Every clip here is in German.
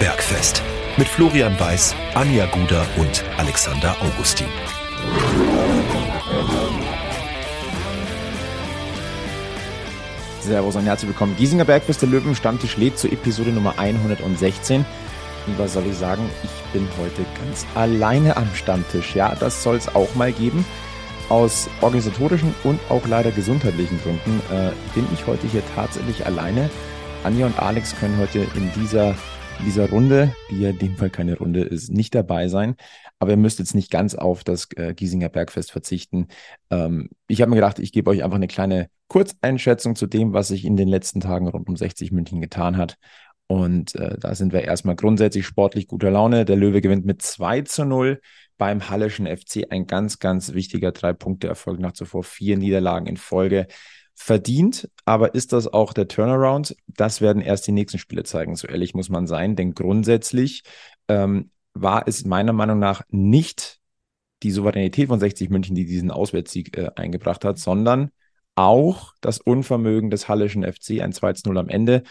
Bergfest mit Florian Weiß, Anja Guder und Alexander Augustin. Servus und herzlich willkommen. Giesinger Bergfest der Löwen Stammtisch lädt zur Episode Nummer 116. Und was soll ich sagen? Ich bin heute ganz alleine am Stammtisch. Ja, das soll es auch mal geben. Aus organisatorischen und auch leider gesundheitlichen Gründen äh, bin ich heute hier tatsächlich alleine. Anja und Alex können heute in dieser, dieser Runde, die ja in dem Fall keine Runde ist, nicht dabei sein. Aber ihr müsst jetzt nicht ganz auf das äh, Giesinger Bergfest verzichten. Ähm, ich habe mir gedacht, ich gebe euch einfach eine kleine Kurzeinschätzung zu dem, was sich in den letzten Tagen rund um 60 München getan hat. Und äh, da sind wir erstmal grundsätzlich sportlich guter Laune. Der Löwe gewinnt mit 2 zu 0 beim Halleschen FC. Ein ganz, ganz wichtiger Drei-Punkte-Erfolg nach zuvor vier Niederlagen in Folge. Verdient, aber ist das auch der Turnaround? Das werden erst die nächsten Spiele zeigen, so ehrlich muss man sein. Denn grundsätzlich ähm, war es meiner Meinung nach nicht die Souveränität von 60 München, die diesen Auswärtssieg äh, eingebracht hat, sondern auch das Unvermögen des Halleschen FC, ein 2-0 am Ende.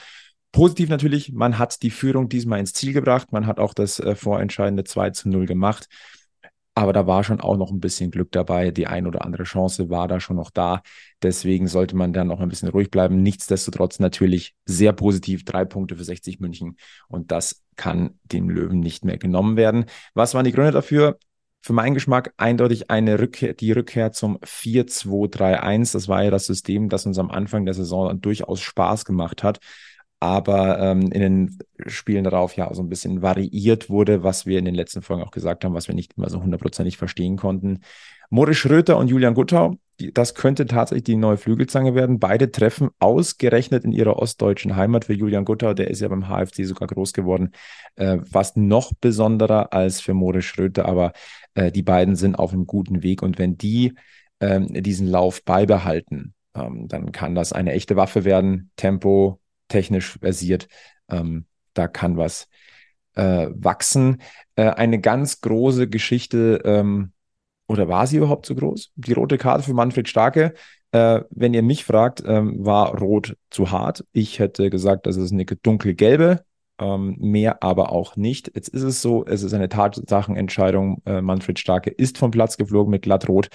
Positiv natürlich, man hat die Führung diesmal ins Ziel gebracht, man hat auch das äh, vorentscheidende 2 zu 0 gemacht. Aber da war schon auch noch ein bisschen Glück dabei. Die ein oder andere Chance war da schon noch da. Deswegen sollte man dann noch ein bisschen ruhig bleiben. Nichtsdestotrotz natürlich sehr positiv. Drei Punkte für 60 München. Und das kann dem Löwen nicht mehr genommen werden. Was waren die Gründe dafür? Für meinen Geschmack eindeutig eine Rückkehr, die Rückkehr zum 4-2-3-1. Das war ja das System, das uns am Anfang der Saison durchaus Spaß gemacht hat aber ähm, in den Spielen darauf ja so ein bisschen variiert wurde, was wir in den letzten Folgen auch gesagt haben, was wir nicht immer so hundertprozentig verstehen konnten. Moritz Schröter und Julian Guttau, das könnte tatsächlich die neue Flügelzange werden. Beide treffen ausgerechnet in ihrer ostdeutschen Heimat für Julian Guttau, der ist ja beim HFC sogar groß geworden, äh, fast noch besonderer als für Moritz Schröter, aber äh, die beiden sind auf einem guten Weg und wenn die äh, diesen Lauf beibehalten, ähm, dann kann das eine echte Waffe werden. Tempo, technisch versiert. Ähm, da kann was äh, wachsen. Äh, eine ganz große Geschichte, ähm, oder war sie überhaupt so groß? Die rote Karte für Manfred Starke. Äh, wenn ihr mich fragt, ähm, war rot zu hart. Ich hätte gesagt, das ist eine dunkelgelbe. Ähm, mehr aber auch nicht. Jetzt ist es so, es ist eine Tatsachenentscheidung. Äh, Manfred Starke ist vom Platz geflogen mit glattrot.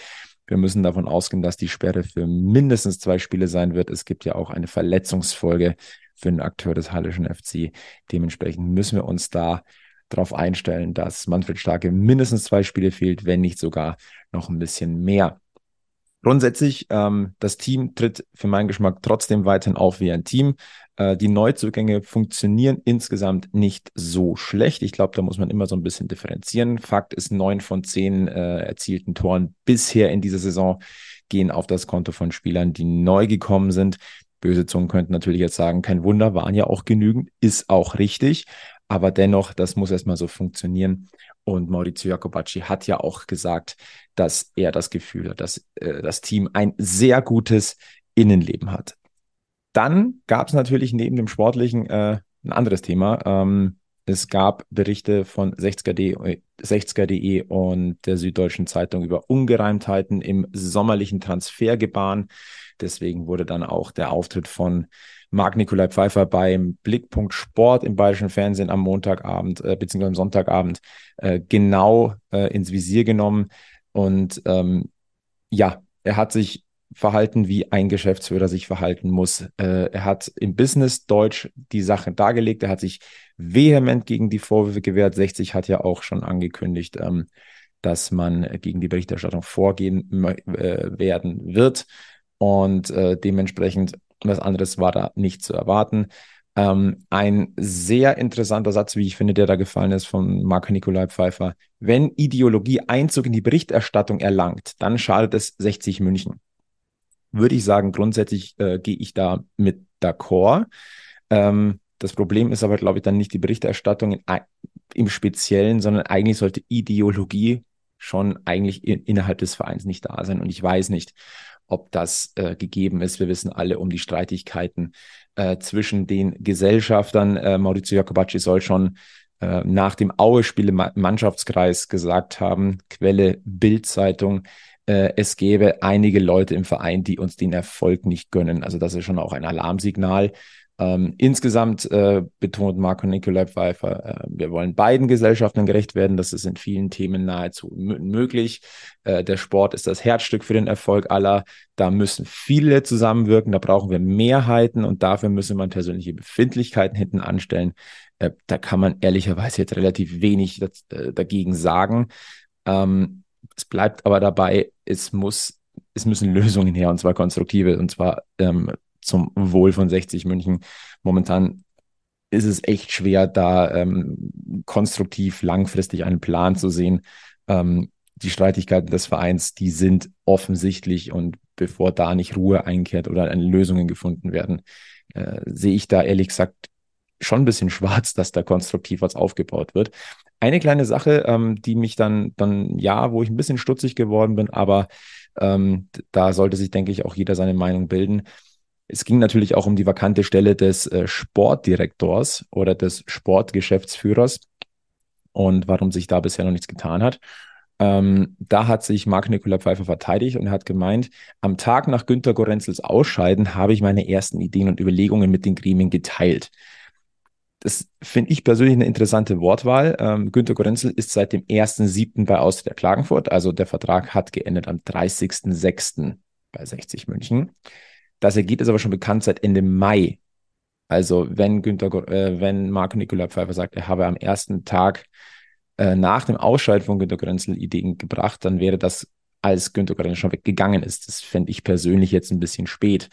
Wir müssen davon ausgehen, dass die Sperre für mindestens zwei Spiele sein wird. Es gibt ja auch eine Verletzungsfolge für einen Akteur des Hallischen FC. Dementsprechend müssen wir uns da darauf einstellen, dass Manfred Starke mindestens zwei Spiele fehlt, wenn nicht sogar noch ein bisschen mehr. Grundsätzlich, ähm, das Team tritt für meinen Geschmack trotzdem weiterhin auf wie ein Team. Äh, die Neuzugänge funktionieren insgesamt nicht so schlecht. Ich glaube, da muss man immer so ein bisschen differenzieren. Fakt ist, neun von zehn äh, erzielten Toren bisher in dieser Saison gehen auf das Konto von Spielern, die neu gekommen sind. Böse Zungen könnten natürlich jetzt sagen, kein Wunder, waren ja auch genügend, ist auch richtig. Aber dennoch, das muss erstmal so funktionieren. Und Maurizio Jacobacci hat ja auch gesagt, dass er das Gefühl hat, dass äh, das Team ein sehr gutes Innenleben hat. Dann gab es natürlich neben dem Sportlichen äh, ein anderes Thema. Ähm, es gab Berichte von 60er.de 60er und der Süddeutschen Zeitung über Ungereimtheiten im sommerlichen Transfergebaren. Deswegen wurde dann auch der Auftritt von Marc Nikolai Pfeiffer beim Blickpunkt Sport im Bayerischen Fernsehen am Montagabend äh, bzw. am Sonntagabend äh, genau äh, ins Visier genommen. Und ähm, ja, er hat sich verhalten, wie ein Geschäftsführer sich verhalten muss. Äh, er hat im Business Deutsch die Sache dargelegt. Er hat sich vehement gegen die Vorwürfe gewehrt. 60 hat ja auch schon angekündigt, ähm, dass man gegen die Berichterstattung vorgehen äh, werden wird. Und äh, dementsprechend, was anderes war da nicht zu erwarten. Ähm, ein sehr interessanter Satz, wie ich finde, der da gefallen ist von Marco Nikolai Pfeiffer. Wenn Ideologie Einzug in die Berichterstattung erlangt, dann schadet es 60 München. Würde ich sagen, grundsätzlich äh, gehe ich da mit d'accord. Ähm, das Problem ist aber, glaube ich, dann nicht die Berichterstattung in, im Speziellen, sondern eigentlich sollte Ideologie schon eigentlich in, innerhalb des Vereins nicht da sein. Und ich weiß nicht, ob das äh, gegeben ist. Wir wissen alle um die Streitigkeiten äh, zwischen den Gesellschaftern. Äh, Maurizio Jacobacci soll schon äh, nach dem Aue-Spiel im Mannschaftskreis gesagt haben, Quelle Bild-Zeitung, äh, es gäbe einige Leute im Verein, die uns den Erfolg nicht gönnen. Also das ist schon auch ein Alarmsignal. Ähm, insgesamt äh, betont Marco Nikolai Pfeiffer, äh, wir wollen beiden Gesellschaften gerecht werden. Das ist in vielen Themen nahezu möglich. Äh, der Sport ist das Herzstück für den Erfolg aller. Da müssen viele zusammenwirken. Da brauchen wir Mehrheiten und dafür müsse man persönliche Befindlichkeiten hinten anstellen. Äh, da kann man ehrlicherweise jetzt relativ wenig das, äh, dagegen sagen. Ähm, es bleibt aber dabei, es muss es müssen Lösungen her und zwar konstruktive und zwar ähm, zum Wohl von 60 München. Momentan ist es echt schwer, da ähm, konstruktiv langfristig einen Plan zu sehen. Ähm, die Streitigkeiten des Vereins, die sind offensichtlich und bevor da nicht Ruhe einkehrt oder Lösungen gefunden werden, äh, sehe ich da ehrlich gesagt schon ein bisschen schwarz, dass da konstruktiv was aufgebaut wird. Eine kleine Sache, ähm, die mich dann, dann, ja, wo ich ein bisschen stutzig geworden bin, aber ähm, da sollte sich, denke ich, auch jeder seine Meinung bilden. Es ging natürlich auch um die vakante Stelle des äh, Sportdirektors oder des Sportgeschäftsführers und warum sich da bisher noch nichts getan hat. Ähm, da hat sich Marc Nikola Pfeiffer verteidigt und hat gemeint, am Tag nach Günter Gorenzels Ausscheiden habe ich meine ersten Ideen und Überlegungen mit den Gremien geteilt. Das finde ich persönlich eine interessante Wortwahl. Ähm, Günter Gorenzel ist seit dem 1.7. bei Austria Klagenfurt, also der Vertrag hat geendet am 30.6. bei 60 München. Das Ergebnis ist aber schon bekannt seit Ende Mai. Also wenn Günther, äh, wenn Marco Nikola Pfeiffer sagt, er habe am ersten Tag äh, nach dem Ausscheiden von Günter Grenzel Ideen gebracht, dann wäre das, als Günter Grenzel schon weggegangen ist. Das fände ich persönlich jetzt ein bisschen spät.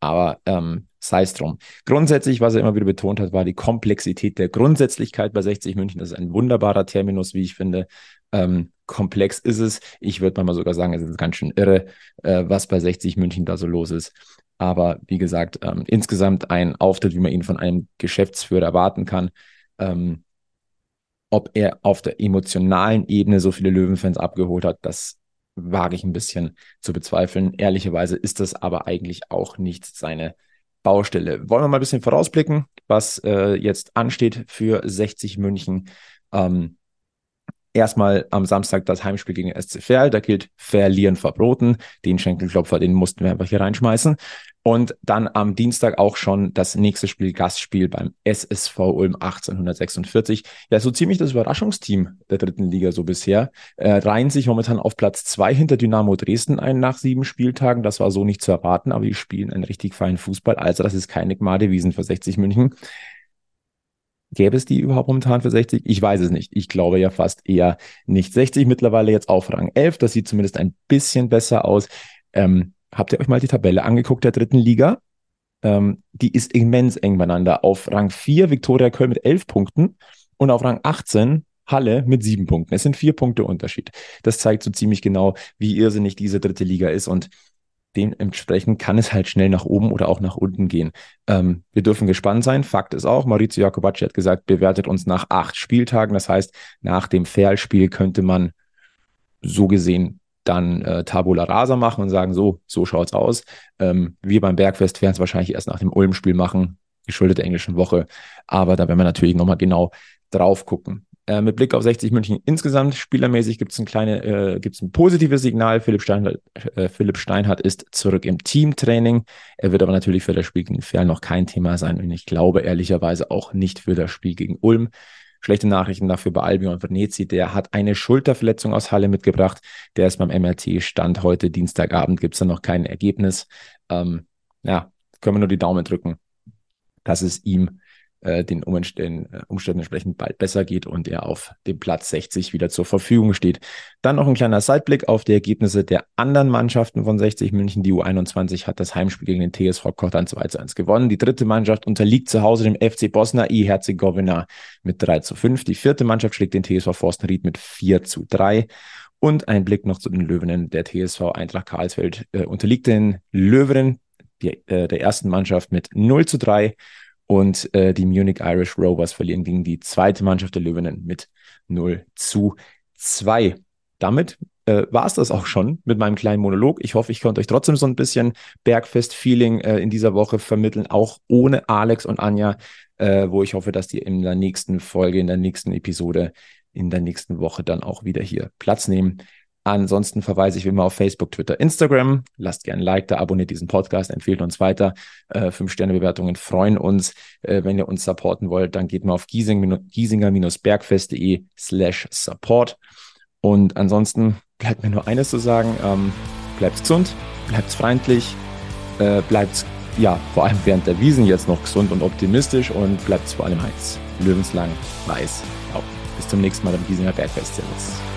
Aber ähm, sei es drum. Grundsätzlich, was er immer wieder betont hat, war die Komplexität der Grundsätzlichkeit bei 60 München. Das ist ein wunderbarer Terminus, wie ich finde. Ähm, komplex ist es. Ich würde mal sogar sagen, es ist ganz schön irre, äh, was bei 60 München da so los ist. Aber wie gesagt, ähm, insgesamt ein Auftritt, wie man ihn von einem Geschäftsführer erwarten kann. Ähm, ob er auf der emotionalen Ebene so viele Löwenfans abgeholt hat, das wage ich ein bisschen zu bezweifeln. Ehrlicherweise ist das aber eigentlich auch nicht seine Baustelle. Wollen wir mal ein bisschen vorausblicken, was äh, jetzt ansteht für 60 München. Ähm, erstmal am Samstag das Heimspiel gegen SC Verl. Da gilt verlieren verboten. Den Schenkelklopfer, den mussten wir einfach hier reinschmeißen. Und dann am Dienstag auch schon das nächste Spiel, Gastspiel beim SSV Ulm 1846. Ja, so ziemlich das Überraschungsteam der dritten Liga so bisher. Äh, reihen sich momentan auf Platz zwei hinter Dynamo Dresden ein nach sieben Spieltagen. Das war so nicht zu erwarten, aber die spielen einen richtig feinen Fußball. Also das ist keine Gnade Wiesen für 60 München. Gäbe es die überhaupt momentan für 60? Ich weiß es nicht. Ich glaube ja fast eher nicht. 60 mittlerweile jetzt auf Rang 11. Das sieht zumindest ein bisschen besser aus. Ähm, habt ihr euch mal die Tabelle angeguckt der dritten Liga? Ähm, die ist immens eng beieinander. Auf Rang 4 Viktoria Köln mit 11 Punkten und auf Rang 18 Halle mit sieben Punkten. Es sind vier Punkte Unterschied. Das zeigt so ziemlich genau, wie irrsinnig diese dritte Liga ist. Und dementsprechend kann es halt schnell nach oben oder auch nach unten gehen. Ähm, wir dürfen gespannt sein. Fakt ist auch, Maurizio Jacobacci hat gesagt, bewertet uns nach acht Spieltagen. Das heißt, nach dem Fairspiel könnte man so gesehen dann äh, Tabula Rasa machen und sagen, so, so schaut's aus. Ähm, wir beim Bergfest werden es wahrscheinlich erst nach dem Ulm-Spiel machen, geschuldet der englischen Woche. Aber da werden wir natürlich nochmal genau drauf gucken. Äh, mit Blick auf 60 München insgesamt, spielermäßig gibt es ein kleine, äh, gibt es ein positives Signal. Philipp Steinhardt, äh, Philipp Steinhardt ist zurück im Teamtraining. Er wird aber natürlich für das Spiel gegen Ferl noch kein Thema sein und ich glaube ehrlicherweise auch nicht für das Spiel gegen Ulm. Schlechte Nachrichten dafür bei Albion Venezi. Der hat eine Schulterverletzung aus Halle mitgebracht. Der ist beim MRT Stand heute Dienstagabend. Gibt es da noch kein Ergebnis. Ähm, ja, können wir nur die Daumen drücken, dass es ihm äh, den Umständen, äh, Umständen entsprechend bald besser geht und er auf dem Platz 60 wieder zur Verfügung steht. Dann noch ein kleiner Seitblick auf die Ergebnisse der anderen Mannschaften von 60 München. Die U21 hat das Heimspiel gegen den TSV Kottern 2 zu 1 gewonnen. Die dritte Mannschaft unterliegt zu Hause dem FC Bosna I Herzegowina mit 3 zu 5. Die vierte Mannschaft schlägt den TSV Forstenried mit 4 zu 3. Und ein Blick noch zu den Löwenen. Der TSV Eintracht Karlsfeld äh, unterliegt den Löwenen die, äh, der ersten Mannschaft mit 0 zu 3 und äh, die Munich Irish Rovers verlieren gegen die zweite Mannschaft der Löwinnen mit 0 zu 2. Damit äh, war es das auch schon mit meinem kleinen Monolog. Ich hoffe, ich konnte euch trotzdem so ein bisschen Bergfest-Feeling äh, in dieser Woche vermitteln, auch ohne Alex und Anja, äh, wo ich hoffe, dass die in der nächsten Folge, in der nächsten Episode, in der nächsten Woche dann auch wieder hier Platz nehmen. Ansonsten verweise ich wie immer auf Facebook, Twitter, Instagram. Lasst gerne ein Like da, abonniert diesen Podcast, empfehlt uns weiter. Äh, Fünf-Sterne-Bewertungen freuen uns. Äh, wenn ihr uns supporten wollt, dann geht mal auf giesinger-bergfest.de slash support. Und ansonsten bleibt mir nur eines zu sagen. Ähm, bleibt gesund, bleibt freundlich, äh, bleibt ja vor allem während der Wiesen jetzt noch gesund und optimistisch und bleibt vor allem heiß. Löwenslang, weiß, auch. Bis zum nächsten Mal beim Giesinger Bergfest. Servus.